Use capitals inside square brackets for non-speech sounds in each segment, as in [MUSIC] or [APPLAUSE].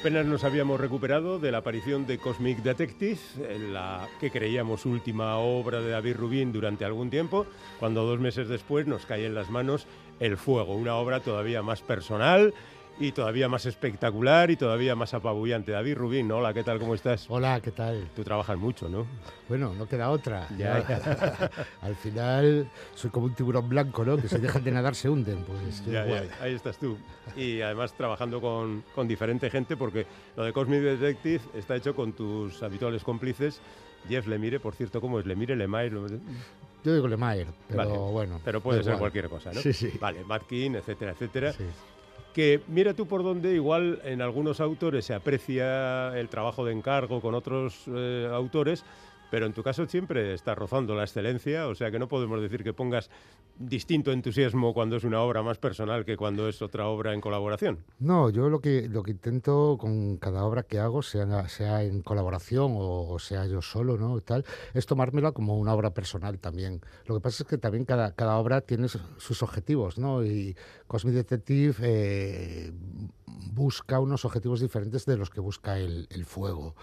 Apenas nos habíamos recuperado de la aparición de Cosmic Detective, la que creíamos última obra de David Rubin durante algún tiempo, cuando dos meses después nos cae en las manos El Fuego, una obra todavía más personal y todavía más espectacular y todavía más apabullante. David Rubín, hola, ¿qué tal? ¿Cómo estás? Hola, ¿qué tal? Tú trabajas mucho, ¿no? Bueno, no queda otra. [LAUGHS] Al final soy como un tiburón blanco, ¿no? Que se dejan de nadar, se hunden. Pues ya, ahí estás tú. Y además trabajando con, con diferente gente, porque lo de Cosmic Detective está hecho con tus habituales cómplices. Jeff Lemire, por cierto, ¿cómo es? Lemire, Lemire. Yo digo Lemire, pero bueno. Pero puede ser cualquier cosa, ¿no? Sí, sí. Vale, Matt King, etcétera, etcétera. Sí que mira tú por dónde igual en algunos autores se aprecia el trabajo de encargo con otros eh, autores, pero en tu caso siempre estás rozando la excelencia, o sea que no podemos decir que pongas distinto entusiasmo cuando es una obra más personal que cuando es otra obra en colaboración. No, yo lo que, lo que intento con cada obra que hago, sea, sea en colaboración o, sea yo solo, ¿no? Tal, es tomármela como una obra personal también. Lo que pasa es que también cada, cada obra tiene sus objetivos, ¿no? Y Cosmic Detective eh, busca unos objetivos diferentes de los que busca el, fuego.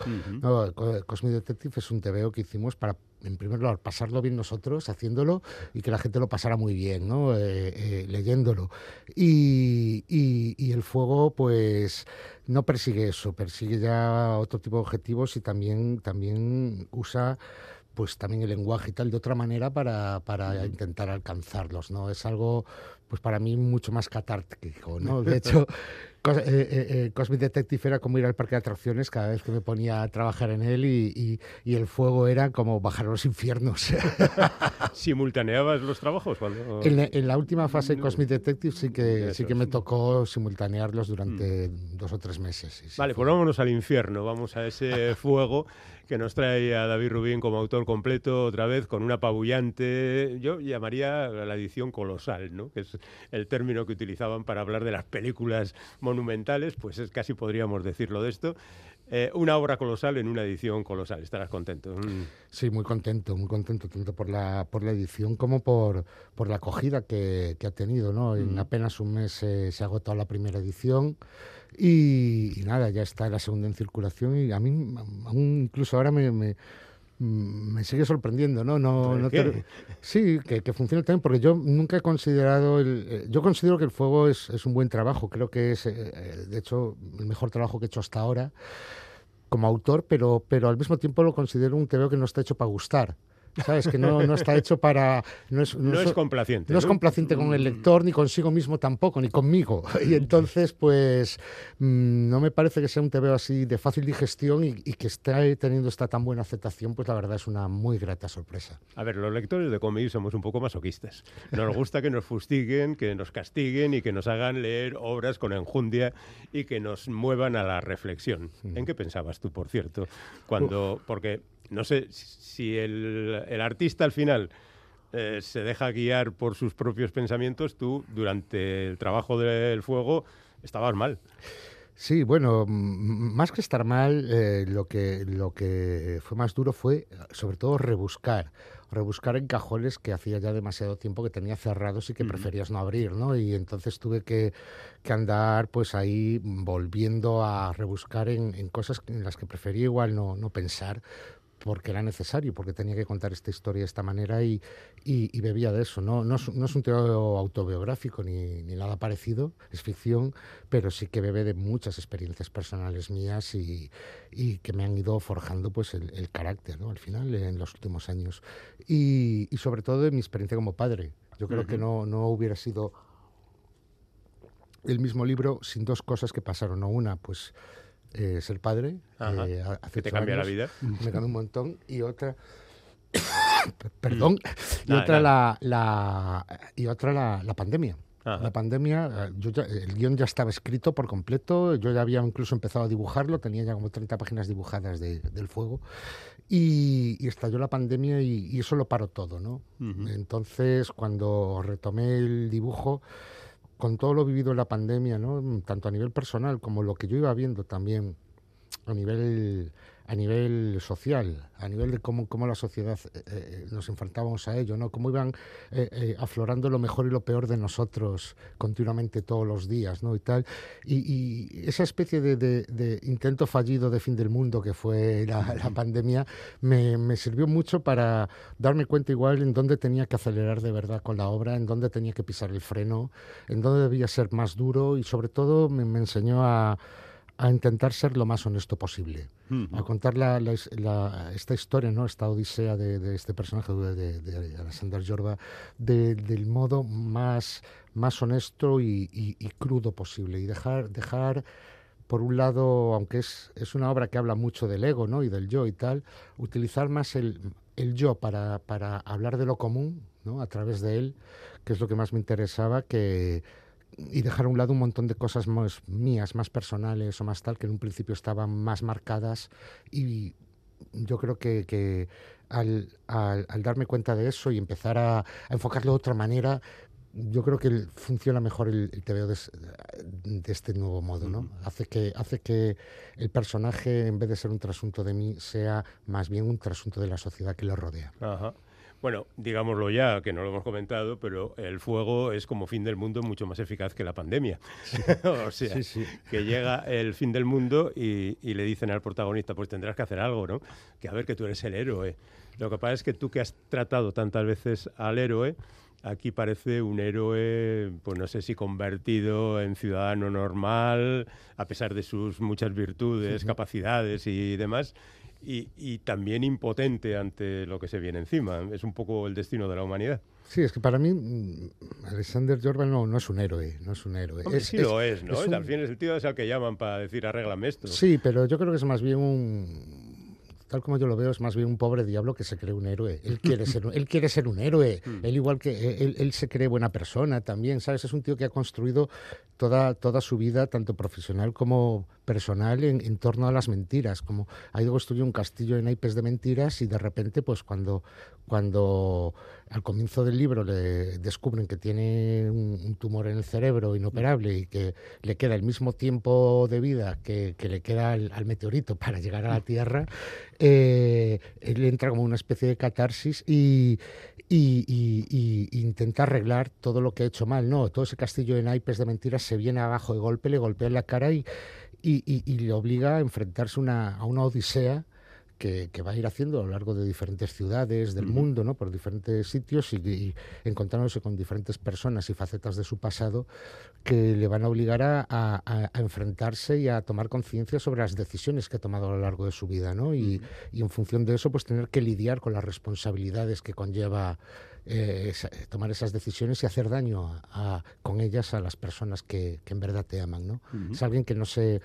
Cosmic Detective es un TVO que hicimos para, en primer lugar, pasarlo bien nosotros haciéndolo y que la gente lo pasara muy bien, ¿no? Eh, eh, leyéndolo. Y, y, el fuego, pues, no persigue eso, persigue ya otro tipo de objetivos y también, también usa pues también el lenguaje y tal de otra manera para, para intentar alcanzarlos, ¿no? Es algo, pues para mí mucho más catártico, ¿no? [LAUGHS] De hecho, eh, eh, eh, Cosmic Detective era como ir al parque de atracciones cada vez que me ponía a trabajar en él y, el fuego era como bajar a los infiernos. [LAUGHS] ¿Simultaneabas los trabajos? Cuando... En, la, última fase de Cosmic Detective sí que, sí que me tocó simultanearlos durante mm. dos o tres meses. vale, pues vámonos al infierno, vamos a ese [LAUGHS] fuego que nos trae a David Rubín como autor completo otra vez con una apabullante, yo llamaría la edición colosal, ¿no? que es el término que utilizaban para hablar de las películas monumentales, pues es casi podríamos decirlo de esto. Eh, una obra colosal en una edición colosal, estarás contento. Mm. Sí, muy contento, muy contento, tanto por la, por la edición como por, por la acogida que, ha tenido. ¿no? En mm. apenas un mes se ha agotado la primera edición y, nada, ya está la segunda en circulación y a mí aún incluso ahora me Mm, me sigue sorprendiendo, ¿no? no, no sí, que, que, funcione también, porque yo nunca he considerado, el, eh, yo considero que el fuego es, es un buen trabajo, creo que es, eh, eh, de hecho, el mejor trabajo que he hecho hasta ahora como autor, pero, pero al mismo tiempo lo considero un TVO que no está hecho para gustar. ¿Sabes? Que no, no está hecho para... No es, no, es complaciente. No, es complaciente con el lector, ni consigo mismo tampoco, ni conmigo. [LAUGHS] Y entonces, pues, mm, no me parece que sea un TVO así de fácil digestión y, que esté teniendo esta tan buena aceptación, pues la verdad es una muy grata sorpresa. A ver, los lectores de cómics somos un poco masoquistas. Nos gusta que nos fustiguen, que nos castiguen y que nos hagan leer obras con enjundia y que nos muevan a la reflexión. ¿En qué pensabas tú, por cierto? Cuando... Porque no sé si el, artista al final eh, se deja guiar por sus propios pensamientos, tú durante el trabajo del fuego estabas mal. Sí, bueno, más que estar mal, eh, lo, que, lo que fue más duro fue sobre todo rebuscar, rebuscar en cajones que hacía ya demasiado tiempo que tenía cerrados y que preferías no abrir, ¿no? Y entonces tuve que, que andar pues ahí volviendo a rebuscar en, en, cosas en las que prefería igual no, no pensar, porque era necesario, porque tenía que contar esta historia de esta manera y, y, bebía de eso. No, no, es, no es un teatro autobiográfico ni, ni, nada parecido, es ficción, pero sí que bebe de muchas experiencias personales mías y, y que me han ido forjando pues el, carácter ¿no? al final en los últimos años. Y, y, sobre todo de mi experiencia como padre. Yo creo que no, no hubiera sido el mismo libro sin dos cosas que pasaron. ¿no? Una, pues eh, ser padre. Eh, que te cambia la vida. Me cambia un montón. Y otra... [COUGHS] perdón. Y, otra la, la, y otra la, pandemia. La pandemia, yo el guion ya estaba escrito por completo, yo ya había incluso empezado a dibujarlo, tenía ya como 30 páginas dibujadas del fuego, y, estalló la pandemia y, eso lo paró todo, ¿no? Entonces, cuando retomé el dibujo, con todo lo vivido en la pandemia, ¿no? tanto a nivel personal como lo que yo iba viendo también a nivel a nivel social, a nivel de cómo, cómo la sociedad eh, eh, nos enfrentábamos a ello, ¿no? Cómo iban eh, aflorando lo mejor y lo peor de nosotros continuamente todos los días, ¿no? Y tal. Y, esa especie de, intento fallido de fin del mundo que fue la, pandemia me, me, sirvió mucho para darme cuenta igual en dónde tenía que acelerar de verdad con la obra, en dónde tenía que pisar el freno, en dónde debía ser más duro y sobre todo me enseñó a a intentar ser lo más honesto posible, a contar la, esta historia, ¿no? esta odisea de, este personaje de, Alexander Jorba del modo más, más honesto y, crudo posible y dejar, dejar por un lado, aunque es, es una obra que habla mucho del ego ¿no? y del yo y tal, utilizar más el, el yo para, para hablar de lo común ¿no? a través de él, que es lo que más me interesaba, que y dejar a un lado un montón de cosas más mías, más personales o más tal, que en un principio estaban más marcadas y yo creo que, al, darme cuenta de eso y empezar a, enfocarlo de otra manera, yo creo que funciona mejor el, el TVO de, este nuevo modo, ¿no? Hace que, hace que el personaje, en vez de ser un trasunto de mí, sea más bien un trasunto de la sociedad que lo rodea. Ajá. Bueno, digámoslo ya, que no lo hemos comentado, pero el fuego es como fin del mundo mucho más eficaz que la pandemia. [LAUGHS] o sea, que llega el fin del mundo y, le dicen al protagonista, pues tendrás que hacer algo, ¿no? Que a ver que tú eres el héroe. Lo que pasa es que tú que has tratado tantas veces al héroe, aquí parece un héroe, pues no sé si convertido en ciudadano normal, a pesar de sus muchas virtudes, capacidades y demás, y, también impotente ante lo que se viene encima. Es un poco el destino de la humanidad. Sí, es que para mí mm, Alexander Jordan no, no es un héroe, no es un héroe. sí lo es, ¿no? Es Al fin el tío es al que llaman para decir arréglame esto. Sí, pero yo creo que es más bien un tal como yo lo veo, es más bien un pobre diablo que se cree un héroe. Él [LAUGHS] quiere ser, él quiere ser un héroe. Mm. Él igual que él, él, se cree buena persona también, ¿sabes? Es un tío que ha construido toda, toda su vida, tanto profesional como personal en, torno a las mentiras, como ha ido construyendo un castillo de naipes de mentiras y de repente, pues cuando, cuando al comienzo del libro le descubren que tiene un, tumor en el cerebro inoperable y que le queda el mismo tiempo de vida que, le queda al, meteorito para llegar a la Tierra, eh, él entra como una especie de catarsis y, intenta arreglar todo lo que ha hecho mal. No, todo ese castillo de naipes de mentiras se viene abajo de golpe, le golpea en la cara y, le obliga a enfrentarse a una odisea que, va a ir haciendo a lo largo de diferentes ciudades del mundo, ¿no? por diferentes sitios y, encontrándose con diferentes personas y facetas de su pasado que le van a obligar a, enfrentarse y a tomar conciencia sobre las decisiones que ha tomado a lo largo de su vida. ¿no? Y, en función de eso, pues tener que lidiar con las responsabilidades que conlleva eh, tomar esas decisiones y hacer daño con ellas a las personas que, en verdad te aman. ¿no? Es alguien que no se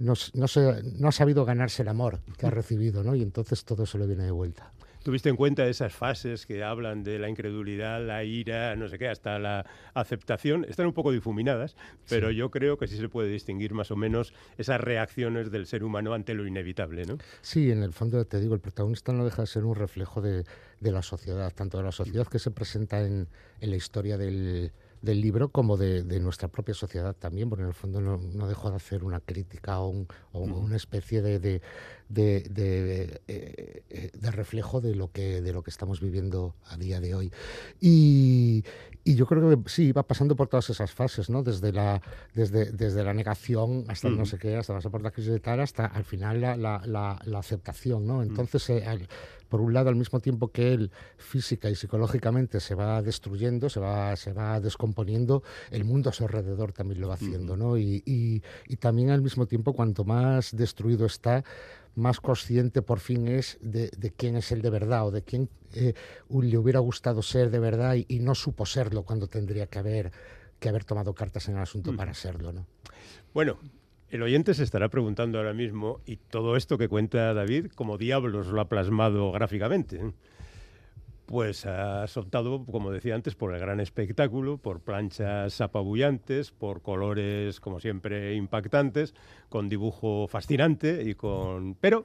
no, no, se, no ha sabido ganarse el amor que ha recibido, ¿no? Y entonces todo se le viene de vuelta. ¿Tuviste en cuenta esas fases que hablan de la incredulidad, la ira, no sé qué, hasta la aceptación? Están un poco difuminadas, pero yo creo que sí se puede distinguir más o menos esas reacciones del ser humano ante lo inevitable, ¿no? Sí, en el fondo te digo, el protagonista no deja de ser un reflejo de, de la sociedad, tanto de la sociedad que se presenta en, en la historia del, del libro como de, nuestra propia sociedad también, porque en el fondo no, no dejó de hacer una crítica o, una especie de, de, de, eh, de, reflejo de lo, que, de lo que estamos viviendo a día de hoy. Y, y yo creo que sí, va pasando por todas esas fases, ¿no? Desde la, desde, desde la negación hasta no sé qué, hasta pasar por la crisis de tal, hasta al final la, la, la, aceptación, ¿no? Entonces, eh, por un lado, al mismo tiempo que él física y psicológicamente se va destruyendo, se va, se va descomponiendo, el mundo a su alrededor también lo va haciendo, ¿no? Y, y, y también al mismo tiempo, cuanto más destruido está, más consciente por fin es de, de, quién es él de verdad o de quién eh, le hubiera gustado ser de verdad y, no supo serlo cuando tendría que haber, que haber tomado cartas en el asunto para serlo. ¿no? Bueno, el oyente se estará preguntando ahora mismo, ¿y todo esto que cuenta David, cómo diablos lo ha plasmado gráficamente? Pues ha soltado, como decía antes, por el gran espectáculo, por planchas apabullantes, por colores, como siempre, impactantes, con dibujo fascinante y con... Pero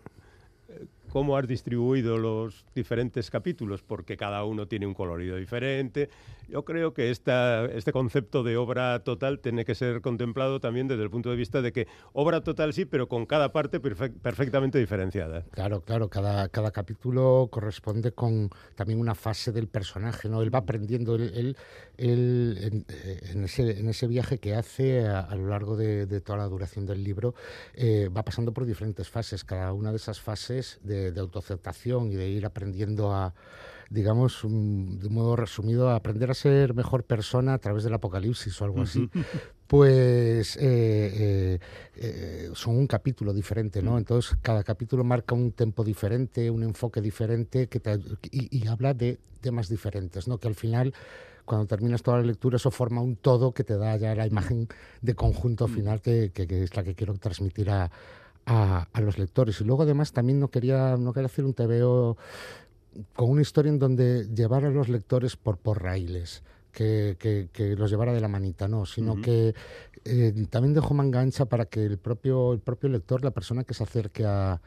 cómo has distribuido los diferentes capítulos, porque cada uno tiene un colorido diferente. Yo creo que esta, este concepto de obra total tiene que ser contemplado también desde el punto de vista de que obra total sí, pero con cada parte perfectamente diferenciada. Claro, claro, cada, cada capítulo corresponde con también una fase del personaje, ¿no? Él va aprendiendo, él, él, en, ese, en, ese, viaje que hace a, lo largo de, toda la duración del libro, eh, va pasando por diferentes fases, cada una de esas fases de, de autoaceptación y de ir aprendiendo a digamos, de modo resumido, aprender a ser mejor persona a través del apocalipsis o algo así, pues eh, eh, eh, son un capítulo diferente, ¿no? Mm. Entonces, cada capítulo marca un tempo diferente, un enfoque diferente que y, habla de temas diferentes, ¿no? Que al final cuando terminas toda la lectura, eso forma un todo que te da ya la imagen de conjunto mm. final que, es la que quiero transmitir a, a, los lectores. Y luego, además, también no quería, no quería hacer un TVO con una historia en donde llevar a los lectores por, por raíles. Que, que, los llevara de la manita, no, sino que eh, también dejó manga ancha para que el propio, el propio lector, la persona que se acerque a,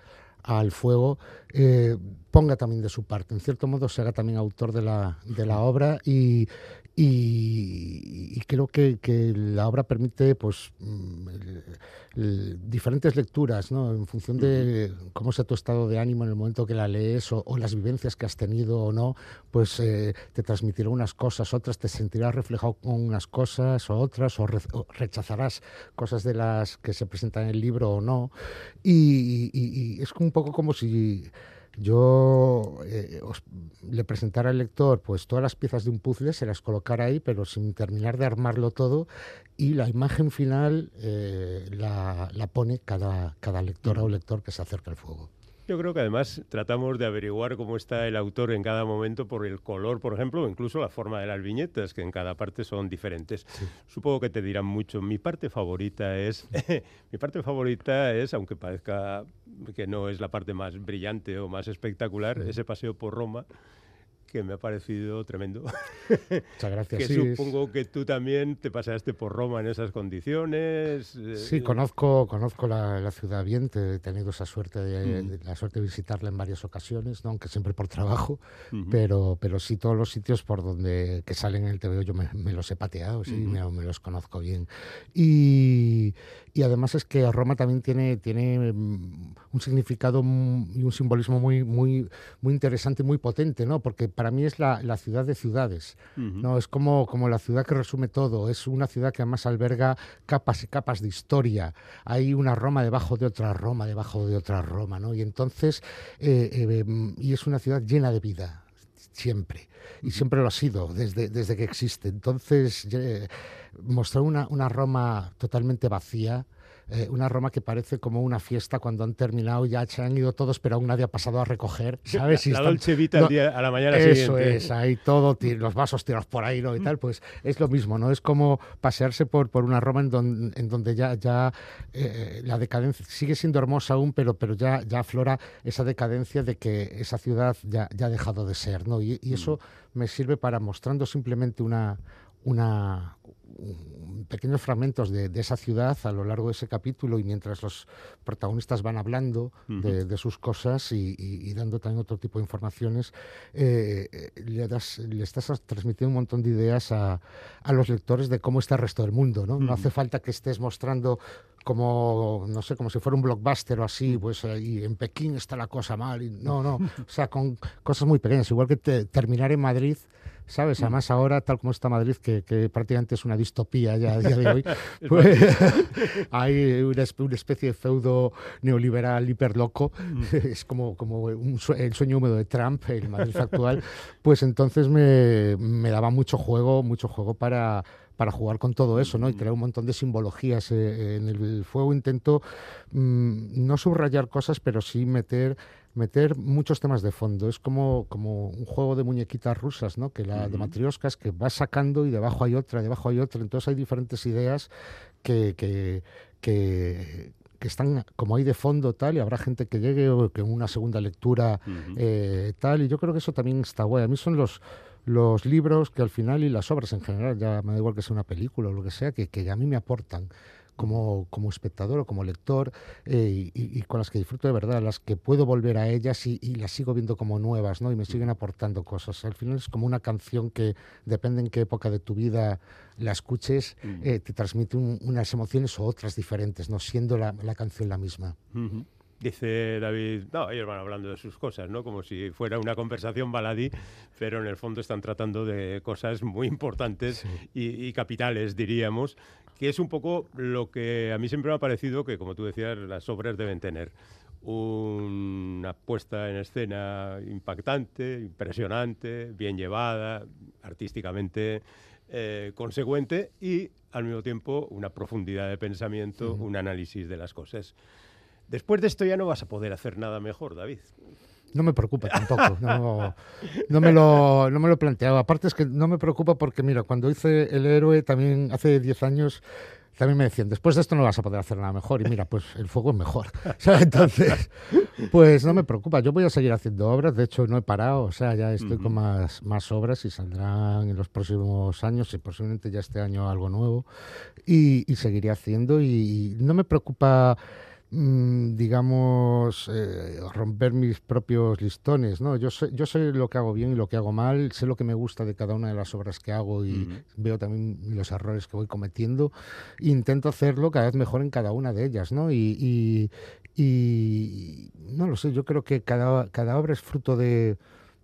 al fuego, eh, ponga también de su parte. En cierto modo, se haga también autor de la, de la obra y, y, creo que, la obra permite pues mm, diferentes lecturas ¿no? en función de cómo sea tu estado de ánimo en el momento que la lees o, las vivencias que has tenido o no pues eh, te transmitirá unas cosas otras te sentirás reflejado con unas cosas o otras o, rechazarás cosas de las que se presentan en el libro o no y, y es un poco como si yo eh, le presentara al lector pues todas las piezas de un puzzle, se las colocara ahí, pero sin terminar de armarlo todo, y la imagen final eh, la, la, pone cada, cada lectora o lector que se acerca al fuego. Yo creo que además tratamos de averiguar cómo está el autor en cada momento por el color, por ejemplo, o incluso la forma de las viñetas, que en cada parte son diferentes. Supongo que te dirán mucho. Mi parte favorita es, [LAUGHS] mi parte favorita es, aunque parezca que no es la parte más brillante o más espectacular, ese paseo por Roma que me ha parecido tremendo. Muchas [LAUGHS] gracias. que supongo que tú también te pasaste por Roma en esas condiciones. Eh, sí, conozco, conozco la, ciudad bien, he tenido esa suerte de, la suerte de visitarla en varias ocasiones, ¿no? aunque siempre por trabajo, pero, pero sí todos los sitios por donde que salen en el TVO yo me, los he pateado, sí, me, los conozco bien. Y, y además es que Roma también tiene, tiene mm, un significado y un simbolismo muy, muy, muy interesante, muy potente, ¿no? Porque para mí es la, ciudad de ciudades, ¿no? Es como, como la ciudad que resume todo, es una ciudad que además alberga capas y capas de historia. Hay una Roma debajo de otra Roma, debajo de otra Roma, ¿no? Y entonces, eh, eh, y es una ciudad llena de vida, siempre. Y siempre lo ha sido, desde, desde que existe. Entonces, eh, mostrar una, una Roma totalmente vacía, eh, una Roma que parece como una fiesta cuando han terminado, ya se han ido todos, pero aún nadie ha pasado a recoger, [LAUGHS] ¿sabes? la, Dolce Vita a la mañana eso es, ahí todo, los vasos tirados por ahí, ¿no? Y tal, pues es lo mismo, ¿no? Es como pasearse por, por una Roma en, en donde ya, ya eh, la decadencia sigue siendo hermosa aún, pero, pero ya, ya aflora esa decadencia de que esa ciudad ya, ya ha dejado de ser, ¿no? Y, y eso mm. me sirve para mostrando simplemente una, una, pequeños fragmentos de, esa ciudad a lo largo de ese capítulo y mientras los protagonistas van hablando de, sus cosas y, dando también otro tipo de informaciones, eh, eh, le, das, le, estás transmitiendo un montón de ideas a, a, los lectores de cómo está el resto del mundo. ¿no? no hace falta que estés mostrando como, no sé, como si fuera un blockbuster o así, pues ahí en Pekín está la cosa mal. Y, [LAUGHS] no, no, o sea, con cosas muy pequeñas, igual que terminar en Madrid ¿sabes? Mm. Además ahora, tal como está Madrid, que, prácticamente es una distopía ya a día de hoy, [LAUGHS] pues [LAUGHS] hay una, especie de feudo neoliberal hiperloco, mm. es como, como el sueño húmedo de Trump, el Madrid actual, pues entonces me, me daba mucho juego, mucho juego para para jugar con todo eso, ¿no? Y crear un montón de simbologías. Eh, en el fuego intento mm, no subrayar cosas, pero sí meter meter muchos temas de fondo. Es como, como un juego de muñequitas rusas, ¿no? Que la de matrioscas que va sacando y debajo hay otra, debajo hay otra. Entonces hay diferentes ideas que, que, que, están como ahí de fondo tal y habrá gente que llegue o que en una segunda lectura eh, tal. Y yo creo que eso también está guay. A mí son los los libros que al final y las obras en general, ya me da igual que sea una película o lo que sea, que, que a mí me aportan como, como espectador o como lector eh, y, con las que disfruto de verdad, las que puedo volver a ellas y, las sigo viendo como nuevas, ¿no? Y me siguen aportando cosas. Al final es como una canción que depende en qué época de tu vida la escuches, mm. eh, te transmite unas emociones o otras diferentes, no siendo la, canción la misma. Dice David, no, ellos van hablando de sus cosas, ¿no? Como si fuera una conversación baladí, pero en el fondo están tratando de cosas muy importantes y, capitales, diríamos, que es un poco lo que a mí siempre me ha parecido que, como tú decías, las obras deben tener una puesta en escena impactante, impresionante, bien llevada, artísticamente eh, consecuente y al mismo tiempo una profundidad de pensamiento, un análisis de las cosas. Después de esto ya no vas a poder hacer nada mejor, David. No me preocupa tampoco, no, me lo, no me lo he planteado. Aparte es que no me preocupa porque, mira, cuando hice El Héroe también hace 10 años, también me decían, después de esto no vas a poder hacer nada mejor. Y mira, pues el fuego es mejor. [LAUGHS] entonces, pues no me preocupa. Yo voy a seguir haciendo obras. De hecho, no he parado. O sea, ya estoy con más, más obras y saldrán en los próximos años y posiblemente ya este año algo nuevo. Y, seguiré haciendo. y no me preocupa digamos, eh, romper mis propios listones, ¿no? Yo sé, yo sé lo que hago bien y lo que hago mal, sé lo que me gusta de cada una de las obras que hago y veo también los errores que voy cometiendo intento hacerlo cada vez mejor en cada una de ellas, ¿no? Y, y, no lo sé, yo creo que cada, cada obra es fruto de,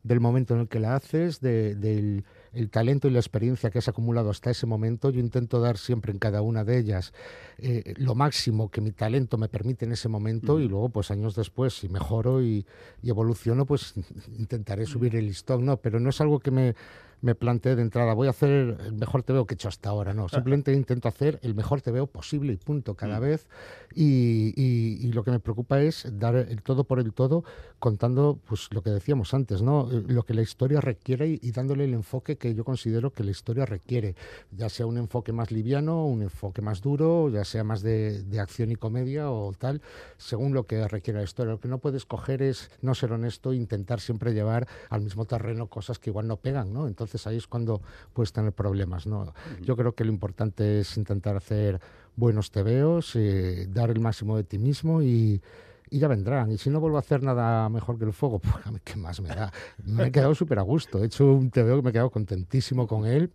del momento en el que la haces, de, del el talento y la experiencia que has acumulado hasta ese momento. Yo intento dar siempre en cada una de ellas eh, lo máximo que mi talento me permite en ese momento y luego, pues años después, si mejoro y, y evoluciono, pues [LAUGHS] intentaré subir el listón, ¿no? Pero no es algo que me me planteé de entrada, voy a hacer el mejor TVO que he hecho hasta ahora. No, simplemente intento hacer el mejor TVO posible y punto cada mm. vez. Y, y, lo que me preocupa es dar el todo por el todo, contando pues lo que decíamos antes, ¿no? Lo que la historia requiere y, dándole el enfoque que yo considero que la historia requiere, ya sea un enfoque más liviano, un enfoque más duro, ya sea más de, de acción y comedia o tal, según lo que requiere la historia. Lo que no puedes coger es no ser honesto e intentar siempre llevar al mismo terreno cosas que igual no pegan, ¿no? Entonces ahí es cuando puedes tener problemas. ¿no? Yo creo que lo importante es intentar hacer buenos tebeos, eh, dar el máximo de ti mismo y, ya vendrán. Y si no vuelvo a hacer nada mejor que el fuego, [LAUGHS] pues ¿qué más me da? Me he quedado súper a gusto. He hecho un tebeo que me he quedado contentísimo con él.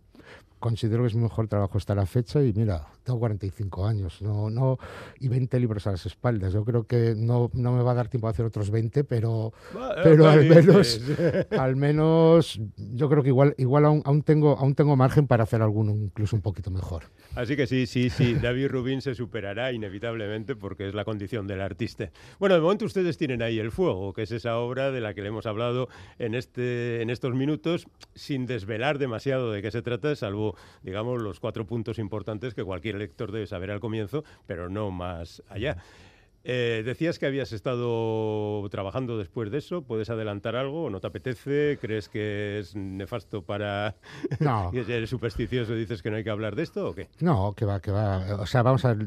Considero que es mi mejor trabajo hasta la fecha y mira, tengo 45 años no, no, y 20 libros a las espaldas. Yo creo que no, no me va a dar tiempo a hacer otros 20, pero, [LAUGHS] pero al, menos, [LAUGHS] al menos yo creo que igual, igual aún, aún, tengo, aún tengo margen para hacer alguno incluso un poquito mejor. Así que sí, sí, sí, [LAUGHS] David Rubin se superará inevitablemente porque es la condición del artista. Bueno, de momento ustedes tienen ahí El Fuego, que es esa obra de la que le hemos hablado en, este, en estos minutos, sin desvelar demasiado de qué se trata, salvo, digamos, los cuatro puntos importantes que cualquier lector debe saber al comienzo, pero no más allá. Eh, decías que habías estado trabajando después de eso. ¿Puedes adelantar algo? ¿No te apetece? ¿Crees que es nefasto para... [LAUGHS] No. [LAUGHS] ¿Eres supersticioso y dices que no hay que hablar de esto o qué? No, que va, que va. O sea, vamos a ver,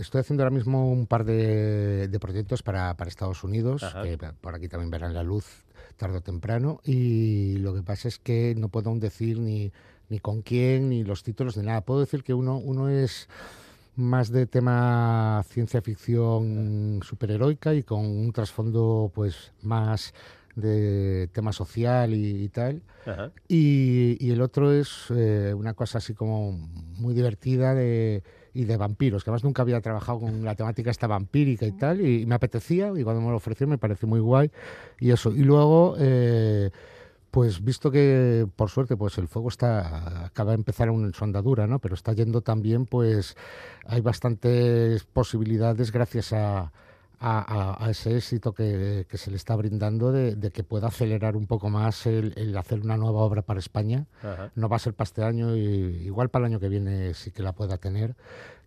estoy haciendo ahora mismo un par de, proyectos para, para, Estados Unidos, que por aquí también verán la luz tarde o temprano, y lo que pasa es que no puedo aún decir ni, ni con quién, ni los títulos, ni nada. Puedo decir que uno, uno es más de tema ciencia ficción superheroica y con un trasfondo pues más de tema social y, tal. Y, el otro es eh, una cosa así como muy divertida de, y de vampiros, que además nunca había trabajado con la temática esta vampírica y tal, y, me apetecía, y cuando me lo ofreció me pareció muy guay, y eso. Y luego... Eh, pues visto que por suerte pues el fuego está acaba de empezar en su andadura, ¿no? Pero está yendo también, pues hay bastantes posibilidades gracias a, a, ese éxito que, se le está brindando de, que pueda acelerar un poco más el, hacer una nueva obra para España. No va a ser para este año, y igual para el año que viene sí que la pueda tener.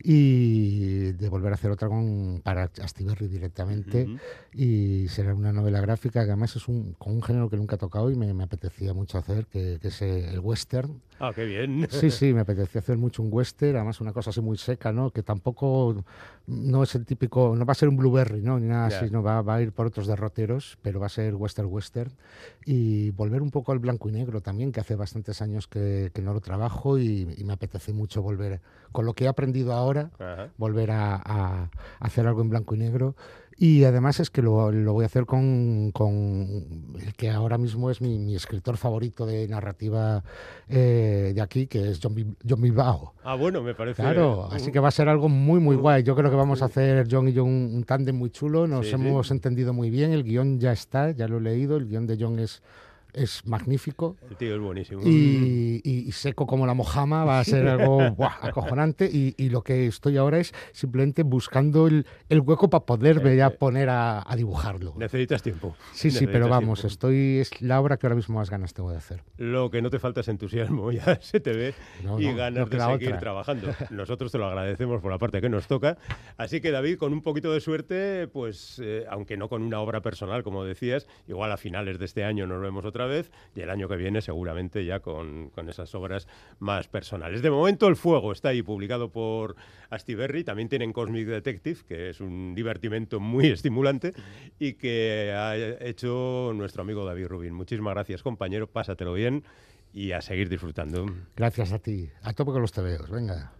Y de volver a hacer otra con, para Astiberri directamente. Y será una novela gráfica que además es un, con un género que nunca he tocado y me, apetecía mucho hacer, que, es el western. Ah, qué bien. Sí, sí, me apetecía hacer mucho un western, además una cosa así muy seca, ¿no? Que tampoco no es el típico, no va a ser un blueberry ¿no? Ni nada así, no va, va, a ir por otros derroteros, pero va a ser western western y volver un poco al blanco y negro también, que hace bastantes años que, que no lo trabajo y, me apetece mucho volver, con lo que he aprendido ahora, volver a, a, hacer algo en blanco y negro y además es que lo, lo voy a hacer con, con, el que ahora mismo es mi, mi escritor favorito de narrativa eh, de aquí, que es John, John Bilbao. Ah, bueno, me parece. Claro, así que va a ser algo muy, muy guay. Yo creo que vamos a hacer John y yo un, un tándem muy chulo. Nos hemos entendido muy bien. El guion ya está, ya lo he leído. El guion de John es es magnífico. El tío es buenísimo. Y, seco como la mojama va a ser [LAUGHS] algo acojonante. Y, lo que estoy ahora es simplemente buscando el, hueco para poderme ya poner a, dibujarlo. Necesitas tiempo. Sí, sí, pero vamos, estoy es la obra que ahora mismo más ganas tengo de hacer. Lo que no te falta es entusiasmo, [LAUGHS] ya se te ve, y ganas de seguir trabajando. [LAUGHS] Nosotros te lo agradecemos por la parte que nos toca. Así que David, con un poquito de suerte, pues eh, aunque no con una obra personal, como decías, igual a finales de este año nos vemos otra vez y el año que viene seguramente ya con, con esas obras más personales. De momento El Fuego está ahí publicado por Astiberri, también tienen Cosmic Detective, que es un divertimento muy estimulante y que ha hecho nuestro amigo David Rubin. Muchísimas gracias compañero, pásatelo bien y a seguir disfrutando. Gracias a ti, a tope con los tebeos, venga.